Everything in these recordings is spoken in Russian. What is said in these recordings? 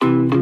thank you.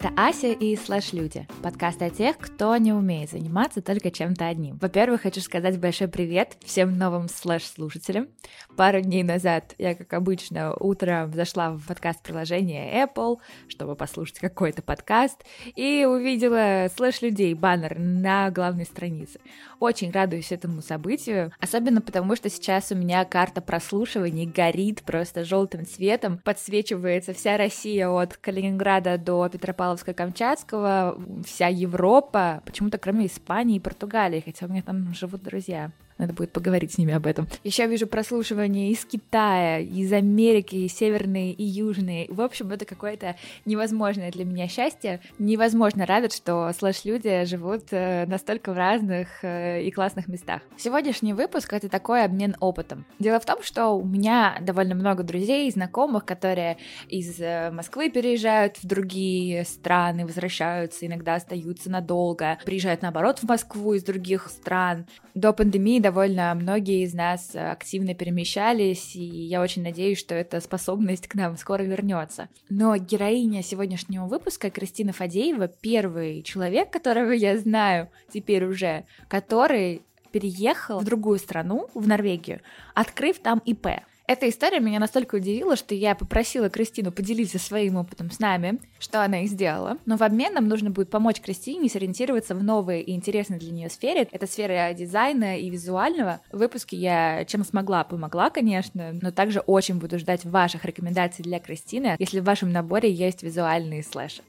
Это Ася и Слэш Люди, подкаст о тех, кто не умеет заниматься только чем-то одним. Во-первых, хочу сказать большой привет всем новым слэш-слушателям. Пару дней назад я, как обычно, утром зашла в подкаст-приложение Apple, чтобы послушать какой-то подкаст, и увидела Слэш Людей баннер на главной странице. Очень радуюсь этому событию, особенно потому, что сейчас у меня карта прослушиваний горит просто желтым цветом, подсвечивается вся Россия от Калининграда до Петропавловска Петропавловска-Камчатского, вся Европа, почему-то кроме Испании и Португалии, хотя у меня там живут друзья. Надо будет поговорить с ними об этом. Еще вижу прослушивания из Китая, из Америки, и северные и южные. В общем, это какое-то невозможное для меня счастье. Невозможно радовать, что слэш-люди живут э, настолько в разных э, и классных местах. Сегодняшний выпуск — это такой обмен опытом. Дело в том, что у меня довольно много друзей и знакомых, которые из э, Москвы переезжают в другие страны, возвращаются, иногда остаются надолго, приезжают, наоборот, в Москву из других стран. До пандемии довольно многие из нас активно перемещались, и я очень надеюсь, что эта способность к нам скоро вернется. Но героиня сегодняшнего выпуска, Кристина Фадеева, первый человек, которого я знаю теперь уже, который переехал в другую страну, в Норвегию, открыв там ИП. Эта история меня настолько удивила, что я попросила Кристину поделиться своим опытом с нами, что она и сделала. Но в обмен нам нужно будет помочь Кристине сориентироваться в новой и интересной для нее сфере. Это сфера дизайна и визуального. В выпуске я чем смогла, помогла, конечно, но также очень буду ждать ваших рекомендаций для Кристины, если в вашем наборе есть визуальные слэши.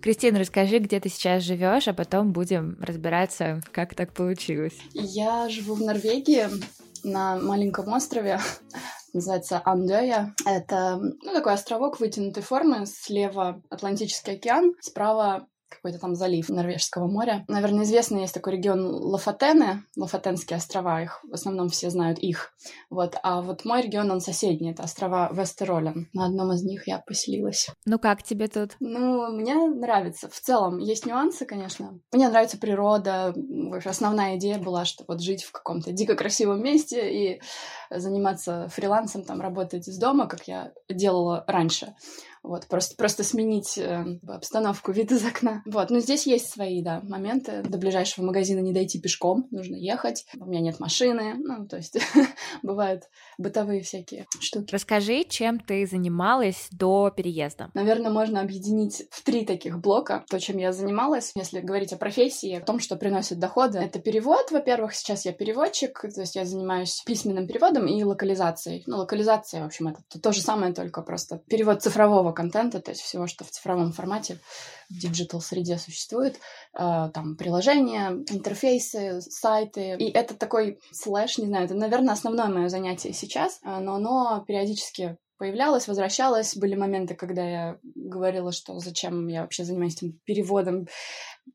Кристина, расскажи, где ты сейчас живешь, а потом будем разбираться, как так получилось. Я живу в Норвегии на маленьком острове называется Андея. Это ну, такой островок вытянутой формы. Слева Атлантический океан, справа какой-то там залив Норвежского моря. Наверное, известный есть такой регион Лафатены, Лафатенские острова, их в основном все знают их. Вот. А вот мой регион, он соседний, это острова Вестеролен. На одном из них я поселилась. Ну как тебе тут? Ну, мне нравится. В целом, есть нюансы, конечно. Мне нравится природа. Основная идея была, что вот жить в каком-то дико красивом месте и заниматься фрилансом, там, работать из дома, как я делала раньше. Вот, просто, просто сменить э, обстановку, вид из окна. Вот, но здесь есть свои, да, моменты. До ближайшего магазина не дойти пешком, нужно ехать. У меня нет машины, ну, то есть бывают бытовые всякие штуки. Расскажи, чем ты занималась до переезда? Наверное, можно объединить в три таких блока то, чем я занималась. Если говорить о профессии, о том, что приносит доходы. Это перевод, во-первых, сейчас я переводчик, то есть я занимаюсь письменным переводом и локализацией. Ну, локализация, в общем, это то же самое, только просто перевод цифрового контента, то есть всего, что в цифровом формате в digital среде существует, э, там приложения, интерфейсы, сайты. И это такой слэш, не знаю, это, наверное, основное мое занятие сейчас, э, но оно периодически появлялось, возвращалось. Были моменты, когда я говорила, что зачем я вообще занимаюсь этим переводом,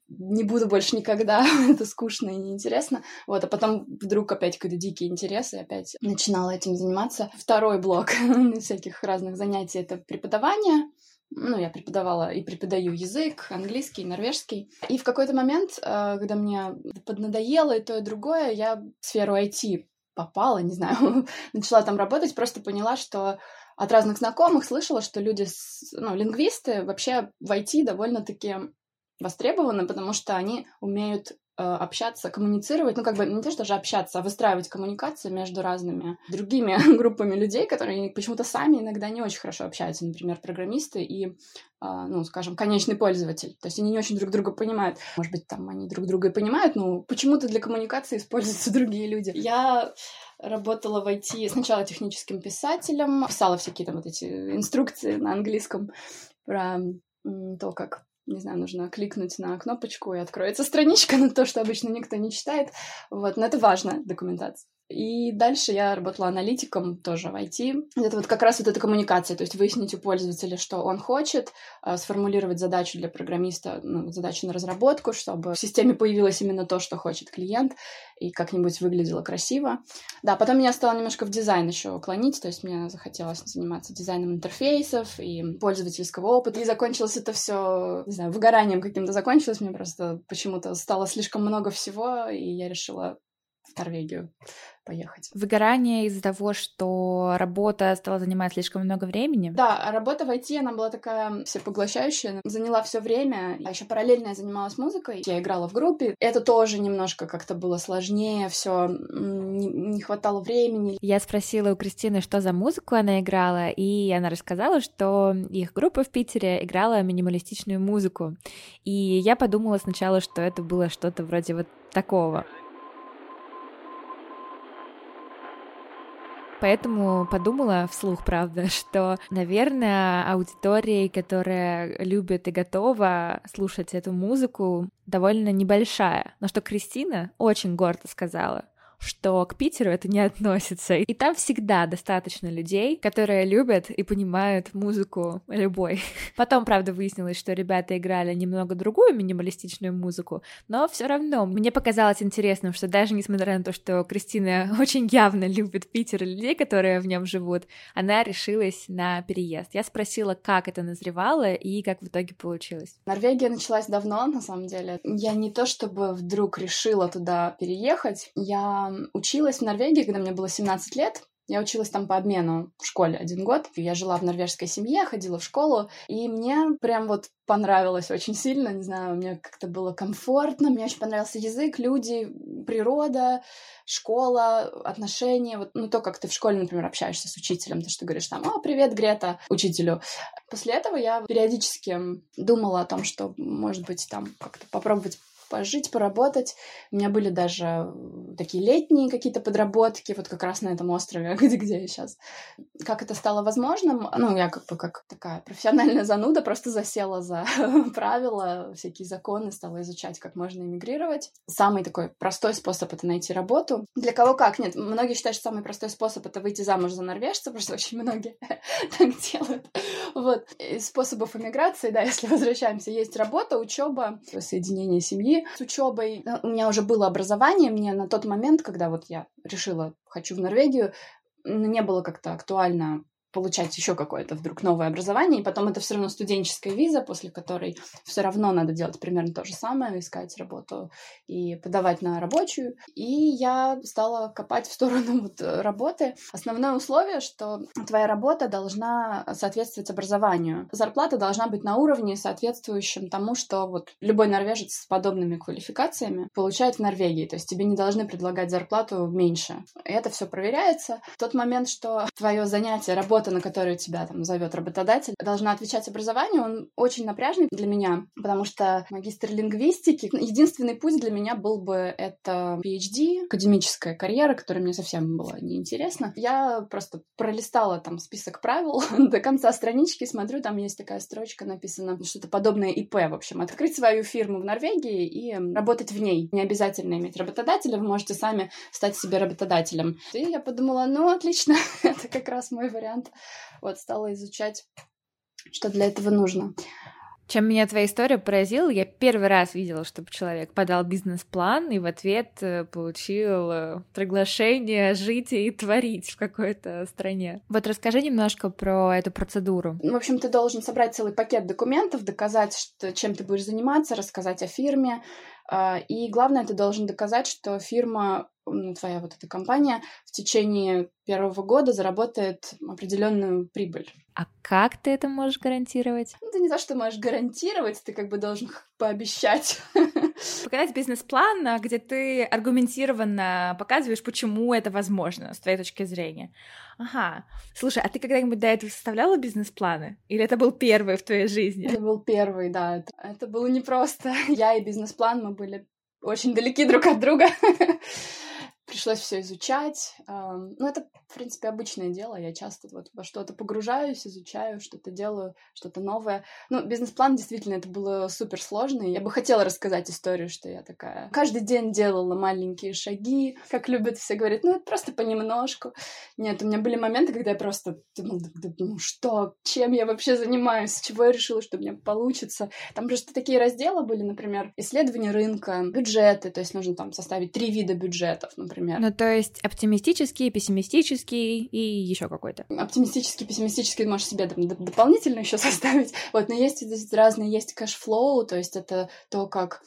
не буду больше никогда, это скучно и неинтересно. Вот, а потом вдруг опять какой-то дикий интерес, и опять начинала этим заниматься. Второй блок всяких разных занятий — это преподавание. Ну, я преподавала и преподаю язык, английский, норвежский. И в какой-то момент, э, когда мне поднадоело и то, и другое, я в сферу IT попала, не знаю, начала там работать, просто поняла, что от разных знакомых слышала, что люди, ну, лингвисты вообще в IT довольно-таки востребованы, потому что они умеют общаться, коммуницировать, ну, как бы не то, что же общаться, а выстраивать коммуникации между разными другими группами людей, которые почему-то сами иногда не очень хорошо общаются, например, программисты и, э, ну, скажем, конечный пользователь. То есть они не очень друг друга понимают. Может быть, там они друг друга и понимают, но почему-то для коммуникации используются другие люди. Я работала в IT сначала техническим писателем, писала всякие там вот эти инструкции на английском про то, как не знаю, нужно кликнуть на кнопочку, и откроется страничка на то, что обычно никто не читает. Вот, но это важно, документация. И дальше я работала аналитиком тоже в IT. Это вот как раз вот эта коммуникация, то есть выяснить у пользователя, что он хочет, а, сформулировать задачу для программиста, ну, задачу на разработку, чтобы в системе появилось именно то, что хочет клиент, и как-нибудь выглядело красиво. Да, потом меня стало немножко в дизайн еще клонить, то есть мне захотелось заниматься дизайном интерфейсов и пользовательского опыта. И закончилось это все, не знаю, выгоранием каким-то закончилось. Мне просто почему-то стало слишком много всего, и я решила в Норвегию поехать. Выгорание из-за того, что работа стала занимать слишком много времени? Да, работа в IT, она была такая всепоглощающая, заняла все время. А еще параллельно я занималась музыкой, я играла в группе. Это тоже немножко как-то было сложнее, все не, не хватало времени. Я спросила у Кристины, что за музыку она играла, и она рассказала, что их группа в Питере играла минималистичную музыку. И я подумала сначала, что это было что-то вроде вот такого. Поэтому подумала вслух, правда, что, наверное, аудитория, которая любит и готова слушать эту музыку, довольно небольшая. Но что Кристина очень гордо сказала, что к Питеру это не относится. И там всегда достаточно людей, которые любят и понимают музыку любой. Потом, правда, выяснилось, что ребята играли немного другую минималистичную музыку, но все равно мне показалось интересным, что даже несмотря на то, что Кристина очень явно любит Питер и людей, которые в нем живут, она решилась на переезд. Я спросила, как это назревало и как в итоге получилось. Норвегия началась давно, на самом деле. Я не то чтобы вдруг решила туда переехать, я училась в Норвегии, когда мне было 17 лет. Я училась там по обмену в школе один год. Я жила в норвежской семье, ходила в школу, и мне прям вот понравилось очень сильно, не знаю, мне как-то было комфортно, мне очень понравился язык, люди, природа, школа, отношения, вот, ну, то, как ты в школе, например, общаешься с учителем, то, что ты говоришь там, о, привет, Грета, учителю. После этого я периодически думала о том, что, может быть, там как-то попробовать пожить, поработать. У меня были даже такие летние какие-то подработки, вот как раз на этом острове, где, где я сейчас. Как это стало возможным? Ну, я как бы как такая профессиональная зануда просто засела за правила, всякие законы, стала изучать, как можно эмигрировать. Самый такой простой способ — это найти работу. Для кого как? Нет, многие считают, что самый простой способ — это выйти замуж за норвежца, просто очень многие так делают. Вот. Из способов эмиграции, да, если возвращаемся, есть работа, учеба, соединение семьи, с учебой. У меня уже было образование, мне на тот момент, когда вот я решила, хочу в Норвегию, не было как-то актуально получать еще какое-то вдруг новое образование, и потом это все равно студенческая виза, после которой все равно надо делать примерно то же самое, искать работу и подавать на рабочую. И я стала копать в сторону вот работы. Основное условие, что твоя работа должна соответствовать образованию. Зарплата должна быть на уровне, соответствующем тому, что вот любой норвежец с подобными квалификациями получает в Норвегии. То есть тебе не должны предлагать зарплату меньше. И это все проверяется. Тот момент, что твое занятие, работа работа, на которую тебя там зовет работодатель, должна отвечать образованию, он очень напряжный для меня, потому что магистр лингвистики, единственный путь для меня был бы это PhD, академическая карьера, которая мне совсем была неинтересна. Я просто пролистала там список правил до конца странички, смотрю, там есть такая строчка написана, что-то подобное ИП, в общем, открыть свою фирму в Норвегии и работать в ней. Не обязательно иметь работодателя, вы можете сами стать себе работодателем. И я подумала, ну, отлично, это как раз мой вариант. Вот, стала изучать, что для этого нужно. Чем меня твоя история поразила, я первый раз видела, чтобы человек подал бизнес-план и в ответ э, получил э, приглашение жить и творить в какой-то стране. Вот расскажи немножко про эту процедуру. В общем, ты должен собрать целый пакет документов, доказать, что, чем ты будешь заниматься, рассказать о фирме, а, и главное, ты должен доказать, что фирма, твоя вот эта компания в течение первого года заработает определенную прибыль. А как ты это можешь гарантировать? Ну, ты не за что можешь гарантировать, ты как бы должен пообещать. Показать бизнес-план, а, где ты аргументированно показываешь, почему это возможно с твоей точки зрения. Ага. Слушай, а ты когда-нибудь до этого составляла бизнес-планы? Или это был первый в твоей жизни? Это был первый, да. Это, это было непросто. Я и бизнес-план, мы были очень далеки друг от друга. пришлось все изучать. Ну, это, в принципе, обычное дело. Я часто вот во что-то погружаюсь, изучаю, что-то делаю, что-то новое. Ну, бизнес-план действительно это было супер сложно. Я бы хотела рассказать историю, что я такая каждый день делала маленькие шаги, как любят все говорить, ну, это просто понемножку. Нет, у меня были моменты, когда я просто думала, ну что, чем я вообще занимаюсь, чего я решила, что у меня получится. Там просто такие разделы были, например, исследование рынка, бюджеты, то есть нужно там составить три вида бюджетов, например. Ну, то есть оптимистический, пессимистический и еще какой-то. Оптимистический, пессимистический можешь себе дополнительно еще составить. Вот, но есть разные, есть cash flow, то есть это то, как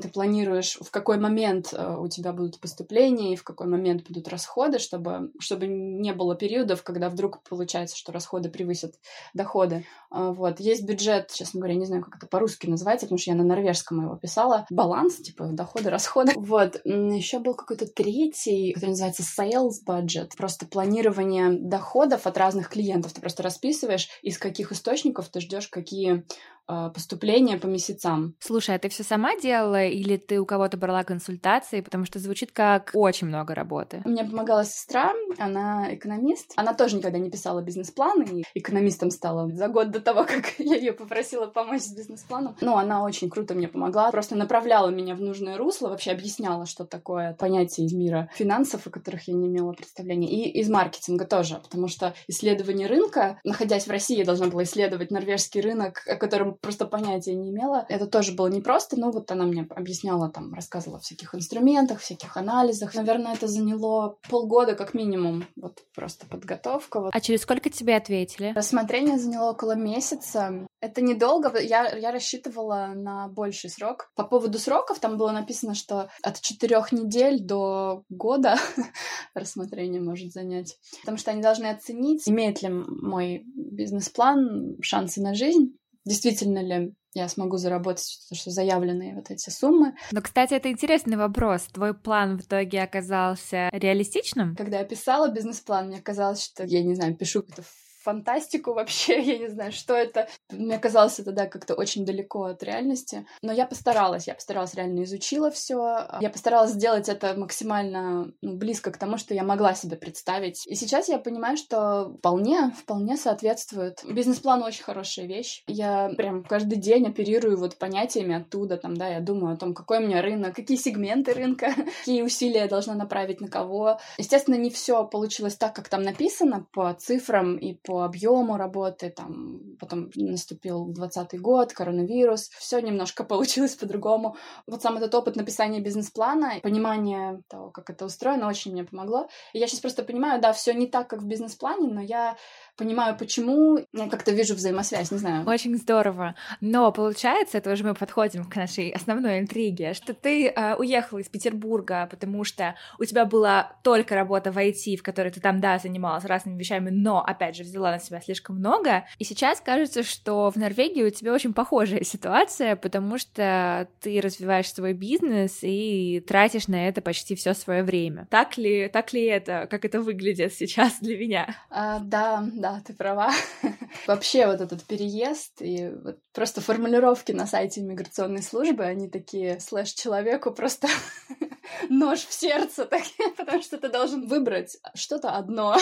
ты планируешь, в какой момент э, у тебя будут поступления и в какой момент будут расходы, чтобы, чтобы не было периодов, когда вдруг получается, что расходы превысят доходы. А, вот. Есть бюджет, честно говоря, не знаю, как это по-русски называется, потому что я на норвежском его писала. Баланс, типа доходы, расходы. Вот. Еще был какой-то третий, который называется sales budget. Просто планирование доходов от разных клиентов. Ты просто расписываешь, из каких источников ты ждешь какие поступления по месяцам. Слушай, а ты все сама делала или ты у кого-то брала консультации? Потому что звучит как очень много работы. Мне помогала сестра, она экономист. Она тоже никогда не писала бизнес-планы, и экономистом стала за год до того, как я ее попросила помочь с бизнес-планом. Но она очень круто мне помогла, просто направляла меня в нужное русло, вообще объясняла, что такое понятие из мира финансов, о которых я не имела представления, и из маркетинга тоже, потому что исследование рынка, находясь в России, я должна была исследовать норвежский рынок, о котором просто понятия не имела. Это тоже было непросто, но вот она мне объясняла, там, рассказывала о всяких инструментах, всяких анализах. Наверное, это заняло полгода как минимум, вот просто подготовка. Вот. А через сколько тебе ответили? Рассмотрение заняло около месяца. Это недолго, я, я рассчитывала на больший срок. По поводу сроков там было написано, что от четырех недель до года рассмотрение может занять. Потому что они должны оценить, имеет ли мой бизнес-план шансы на жизнь действительно ли я смогу заработать то, что заявленные вот эти суммы. Но, кстати, это интересный вопрос. Твой план в итоге оказался реалистичным? Когда я писала бизнес-план, мне казалось, что я, не знаю, пишу какой-то фантастику вообще, я не знаю, что это. Мне казалось это, да, как-то очень далеко от реальности. Но я постаралась, я постаралась, реально изучила все. Я постаралась сделать это максимально ну, близко к тому, что я могла себе представить. И сейчас я понимаю, что вполне, вполне соответствует. Бизнес-план очень хорошая вещь. Я прям каждый день оперирую вот понятиями оттуда, там, да, я думаю о том, какой у меня рынок, какие сегменты рынка, какие усилия я должна направить на кого. Естественно, не все получилось так, как там написано, по цифрам и по объему работы, там, потом наступил двадцатый год, коронавирус, все немножко получилось по-другому. Вот сам этот опыт написания бизнес-плана, понимание того, как это устроено, очень мне помогло. И я сейчас просто понимаю, да, все не так, как в бизнес-плане, но я понимаю, почему, я как-то вижу взаимосвязь, не знаю. Очень здорово. Но получается, это уже мы подходим к нашей основной интриге, что ты э, уехала из Петербурга, потому что у тебя была только работа в IT, в которой ты там, да, занималась разными вещами, но, опять же, взяла на себя слишком много. И сейчас кажется, что в Норвегии у тебя очень похожая ситуация, потому что ты развиваешь свой бизнес и тратишь на это почти все свое время. Так ли, так ли это, как это выглядит сейчас для меня? А, да, да да, ты права. Вообще вот этот переезд и вот просто формулировки на сайте иммиграционной службы, они такие слэш человеку просто нож в сердце, такие, потому что ты должен выбрать что-то одно,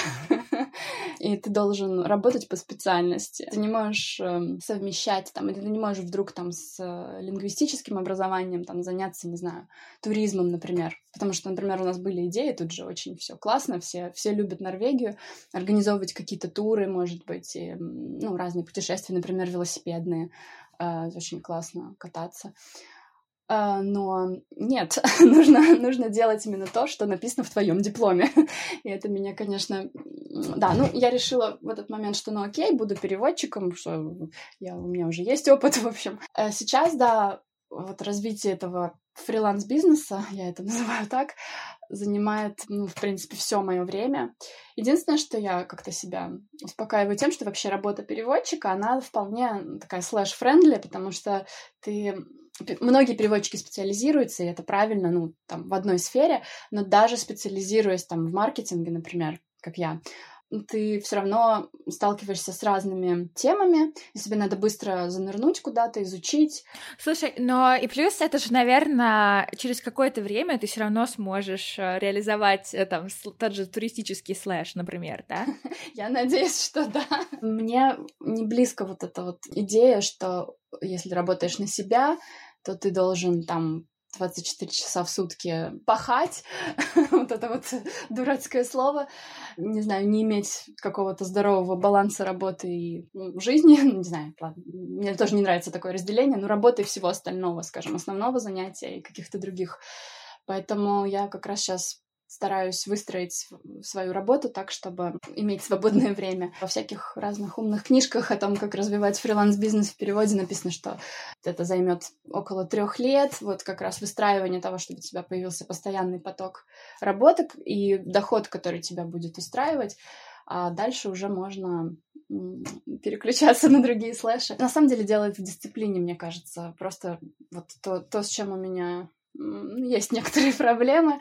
и ты должен работать по специальности. Ты не можешь э, совмещать, там, или ты не можешь вдруг там с э, лингвистическим образованием там заняться, не знаю, туризмом, например. Потому что, например, у нас были идеи, тут же очень все классно, все, все любят Норвегию, организовывать какие-то туры, может быть, и, ну, разные путешествия, например, велосипедные. Э, очень классно кататься. Uh, но нет, нужно, нужно делать именно то, что написано в твоем дипломе. И это меня, конечно... Да, ну, я решила в этот момент, что ну окей, буду переводчиком, что я, у меня уже есть опыт, в общем. Э, сейчас, да, вот развитие этого фриланс-бизнеса, я это называю так, занимает, ну, в принципе, все мое время. Единственное, что я как-то себя успокаиваю тем, что вообще работа переводчика, она вполне такая slash-friendly, потому что ты многие переводчики специализируются, и это правильно, ну, там, в одной сфере, но даже специализируясь там в маркетинге, например, как я, ты все равно сталкиваешься с разными темами, и тебе надо быстро занырнуть куда-то, изучить. Слушай, но и плюс это же, наверное, через какое-то время ты все равно сможешь э, реализовать э, там тот же туристический слэш, например, да? Я надеюсь, что да. Мне не близко вот эта вот идея, что если работаешь на себя, то ты должен там 24 часа в сутки пахать, вот это вот дурацкое слово, не знаю, не иметь какого-то здорового баланса работы и жизни, не знаю, ладно, мне тоже не нравится такое разделение, но работы и всего остального, скажем, основного занятия и каких-то других. Поэтому я как раз сейчас стараюсь выстроить свою работу так, чтобы иметь свободное время. Во всяких разных умных книжках о том, как развивать фриланс-бизнес в переводе написано, что это займет около трех лет, вот как раз выстраивание того, чтобы у тебя появился постоянный поток работок и доход, который тебя будет устраивать, а дальше уже можно переключаться на другие слэши. На самом деле дело это в дисциплине, мне кажется. Просто вот то, то с чем у меня есть некоторые проблемы.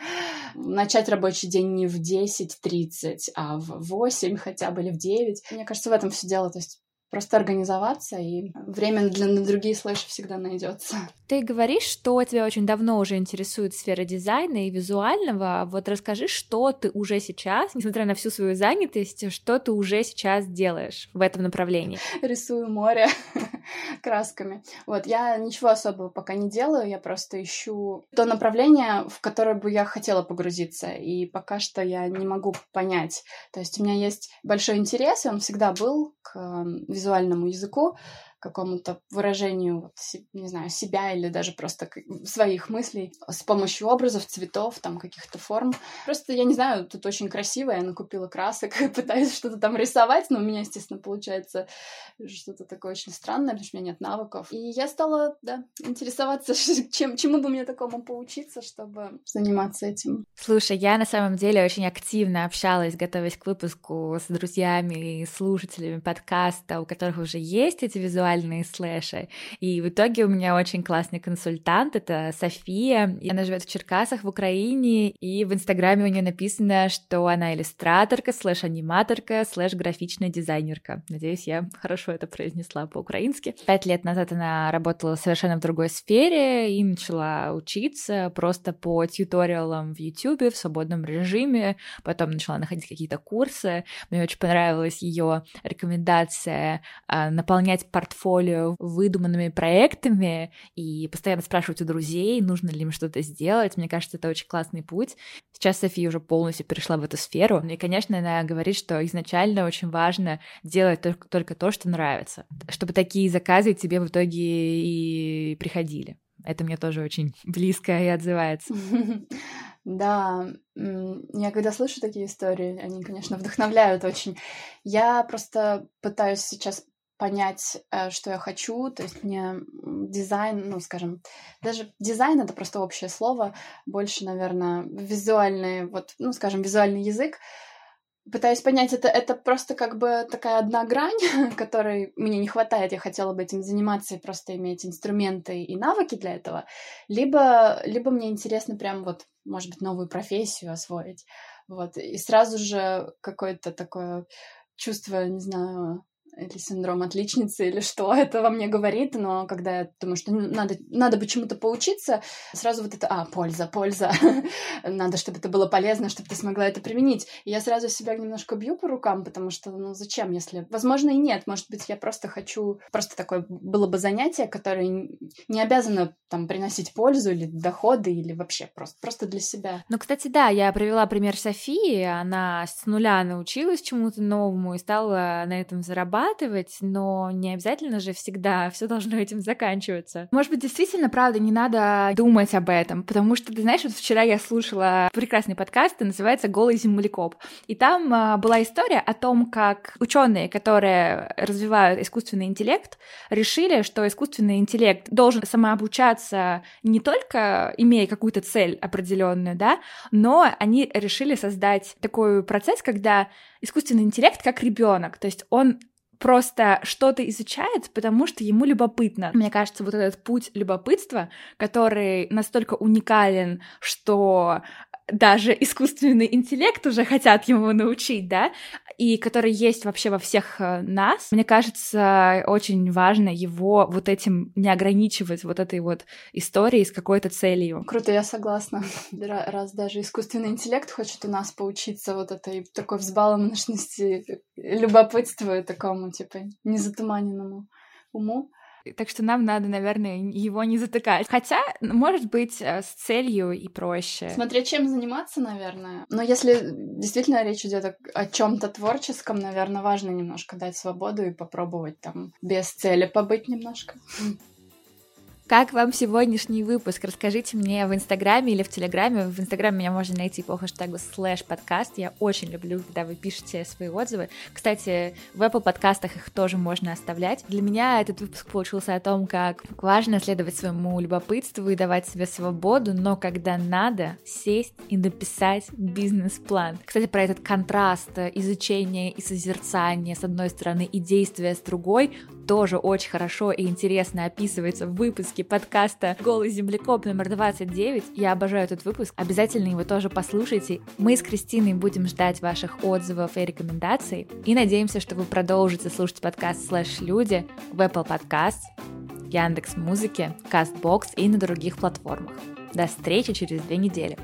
Начать рабочий день не в 10.30, а в 8 хотя бы или в 9. Мне кажется, в этом все дело. То есть просто организоваться, и время для на другие слэши всегда найдется. Ты говоришь, что тебя очень давно уже интересует сфера дизайна и визуального. Вот расскажи, что ты уже сейчас, несмотря на всю свою занятость, что ты уже сейчас делаешь в этом направлении? Рисую море красками. Вот, я ничего особого пока не делаю, я просто ищу то направление, в которое бы я хотела погрузиться, и пока что я не могу понять. То есть у меня есть большой интерес, и он всегда был к визуальному языку, какому-то выражению, вот, не знаю, себя или даже просто своих мыслей с помощью образов, цветов, там, каких-то форм. Просто, я не знаю, тут очень красиво, я накупила красок, пытаюсь что-то там рисовать, но у меня, естественно, получается что-то такое очень странное, потому что у меня нет навыков. И я стала, да, интересоваться, чем, чему бы мне такому поучиться, чтобы заниматься этим. Слушай, я на самом деле очень активно общалась, готовясь к выпуску с друзьями и слушателями подкаста, у которых уже есть эти визуальные визуальные слэши. И в итоге у меня очень классный консультант, это София. И она живет в Черкасах в Украине, и в Инстаграме у нее написано, что она иллюстраторка, слэш-аниматорка, слэш-графичная дизайнерка. Надеюсь, я хорошо это произнесла по-украински. Пять лет назад она работала совершенно в другой сфере и начала учиться просто по тьюториалам в YouTube в свободном режиме. Потом начала находить какие-то курсы. Мне очень понравилась ее рекомендация а, наполнять портфолио портфолио выдуманными проектами и постоянно спрашивать у друзей, нужно ли им что-то сделать. Мне кажется, это очень классный путь. Сейчас София уже полностью перешла в эту сферу. И, конечно, она говорит, что изначально очень важно делать только, только то, что нравится, чтобы такие заказы тебе в итоге и приходили. Это мне тоже очень близко и отзывается. Да, я когда слышу такие истории, они, конечно, вдохновляют очень. Я просто пытаюсь сейчас понять, э, что я хочу. То есть мне дизайн, ну, скажем, даже дизайн это просто общее слово, больше, наверное, визуальный, вот, ну, скажем, визуальный язык. Пытаюсь понять, это, это просто как бы такая одна грань, которой мне не хватает, я хотела бы этим заниматься и просто иметь инструменты и навыки для этого, либо, либо мне интересно прям вот, может быть, новую профессию освоить, вот, и сразу же какое-то такое чувство, не знаю, или синдром отличницы, или что это во мне говорит, но когда я думаю, что надо, надо почему-то поучиться, сразу вот это, а, польза, польза, надо, чтобы это было полезно, чтобы ты смогла это применить. И я сразу себя немножко бью по рукам, потому что, ну, зачем, если... Возможно, и нет, может быть, я просто хочу... Просто такое было бы занятие, которое не обязано, там, приносить пользу или доходы, или вообще просто, просто для себя. Ну, кстати, да, я привела пример Софии, она с нуля научилась чему-то новому и стала на этом зарабатывать, зарабатывать, но не обязательно же всегда все должно этим заканчиваться. Может быть, действительно, правда, не надо думать об этом, потому что, ты знаешь, вот вчера я слушала прекрасный подкаст, называется «Голый землекоп», и там а, была история о том, как ученые, которые развивают искусственный интеллект, решили, что искусственный интеллект должен самообучаться не только имея какую-то цель определенную, да, но они решили создать такой процесс, когда искусственный интеллект как ребенок, то есть он просто что-то изучает, потому что ему любопытно. Мне кажется, вот этот путь любопытства, который настолько уникален, что даже искусственный интеллект уже хотят ему научить, да, и который есть вообще во всех э, нас. Мне кажется, очень важно его вот этим не ограничивать, вот этой вот историей с какой-то целью. Круто, я согласна. Раз даже искусственный интеллект хочет у нас поучиться вот этой такой взбаломности, любопытству такому, типа, незатуманенному уму, так что нам надо, наверное, его не затыкать. Хотя, может быть, э, с целью и проще. Смотря чем заниматься, наверное. Но если действительно речь идет о, о чем-то творческом, наверное, важно немножко дать свободу и попробовать там без цели побыть немножко. Как вам сегодняшний выпуск? Расскажите мне в Инстаграме или в Телеграме. В Инстаграме меня можно найти по хэштегу слэш подкаст. Я очень люблю, когда вы пишете свои отзывы. Кстати, в Apple подкастах их тоже можно оставлять. Для меня этот выпуск получился о том, как важно следовать своему любопытству и давать себе свободу, но когда надо, сесть и написать бизнес-план. Кстати, про этот контраст изучения и созерцания с одной стороны и действия с другой тоже очень хорошо и интересно описывается в выпуске подкаста «Голый землекоп» номер 29. Я обожаю этот выпуск, обязательно его тоже послушайте. Мы с Кристиной будем ждать ваших отзывов и рекомендаций и надеемся, что вы продолжите слушать подкаст «Слэш Люди» в Apple Podcast, Яндекс Музыке, Castbox и на других платформах. До встречи через две недели.